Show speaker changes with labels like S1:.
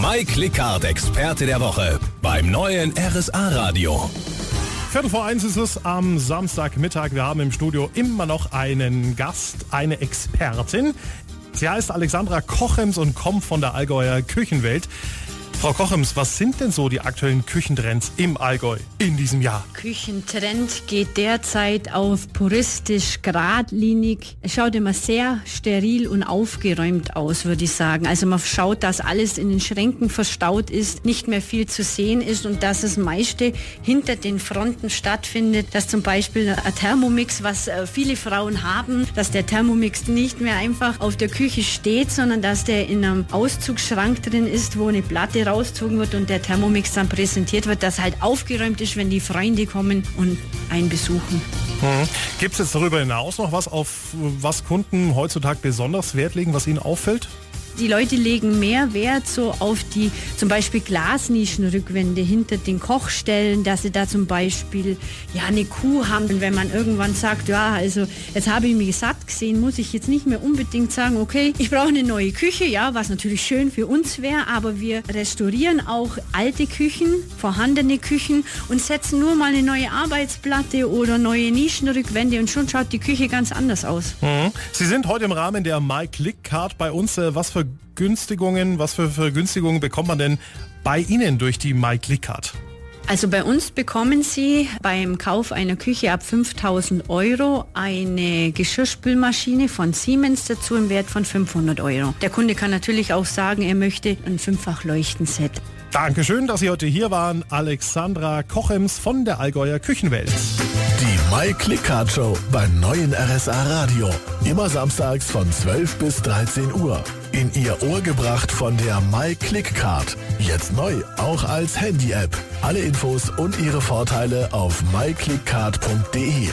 S1: Mike Lickhardt Experte der Woche beim neuen RSA Radio.
S2: Viertel vor eins ist es am Samstagmittag. Wir haben im Studio immer noch einen Gast, eine Expertin. Sie heißt Alexandra Kochems und kommt von der Allgäuer Küchenwelt. Frau Kochems, was sind denn so die aktuellen Küchentrends im Allgäu in diesem Jahr?
S3: Küchentrend geht derzeit auf puristisch, geradlinig. Es schaut immer sehr steril und aufgeräumt aus, würde ich sagen. Also man schaut, dass alles in den Schränken verstaut ist, nicht mehr viel zu sehen ist und dass das meiste hinter den Fronten stattfindet. Dass zum Beispiel ein Thermomix, was äh, viele Frauen haben, dass der Thermomix nicht mehr einfach auf der Küche steht, sondern dass der in einem Auszugsschrank drin ist, wo eine Platte rausgezogen wird und der Thermomix dann präsentiert wird, dass halt aufgeräumt ist, wenn die Freunde kommen und einen besuchen.
S2: Mhm. Gibt es jetzt darüber hinaus noch was, auf was Kunden heutzutage besonders Wert legen, was ihnen auffällt?
S3: Die Leute legen mehr Wert so auf die zum Beispiel Glasnischenrückwände hinter den Kochstellen, dass sie da zum Beispiel ja eine Kuh haben. Und wenn man irgendwann sagt, ja, also jetzt habe ich mich satt gesehen, muss ich jetzt nicht mehr unbedingt sagen, okay, ich brauche eine neue Küche, ja, was natürlich schön für uns wäre, aber wir restaurieren auch alte Küchen, vorhandene Küchen und setzen nur mal eine neue Arbeitsplatte oder neue Nischenrückwände und schon schaut die Küche ganz anders aus.
S2: Mhm. Sie sind heute im Rahmen der My Click Card bei uns. Äh, was für Vergünstigungen, was für Vergünstigungen bekommt man denn bei Ihnen durch die MyClickCard?
S3: Also bei uns bekommen Sie beim Kauf einer Küche ab 5000 Euro eine Geschirrspülmaschine von Siemens dazu im Wert von 500 Euro. Der Kunde kann natürlich auch sagen, er möchte ein fünffach Leuchtenset.
S2: Dankeschön, dass Sie heute hier waren. Alexandra Kochems von der Allgäuer Küchenwelt.
S1: My Click Card Show beim neuen RSA Radio. Immer samstags von 12 bis 13 Uhr. In Ihr Ohr gebracht von der My Click Card. Jetzt neu, auch als Handy-App. Alle Infos und ihre Vorteile auf myclickcard.de.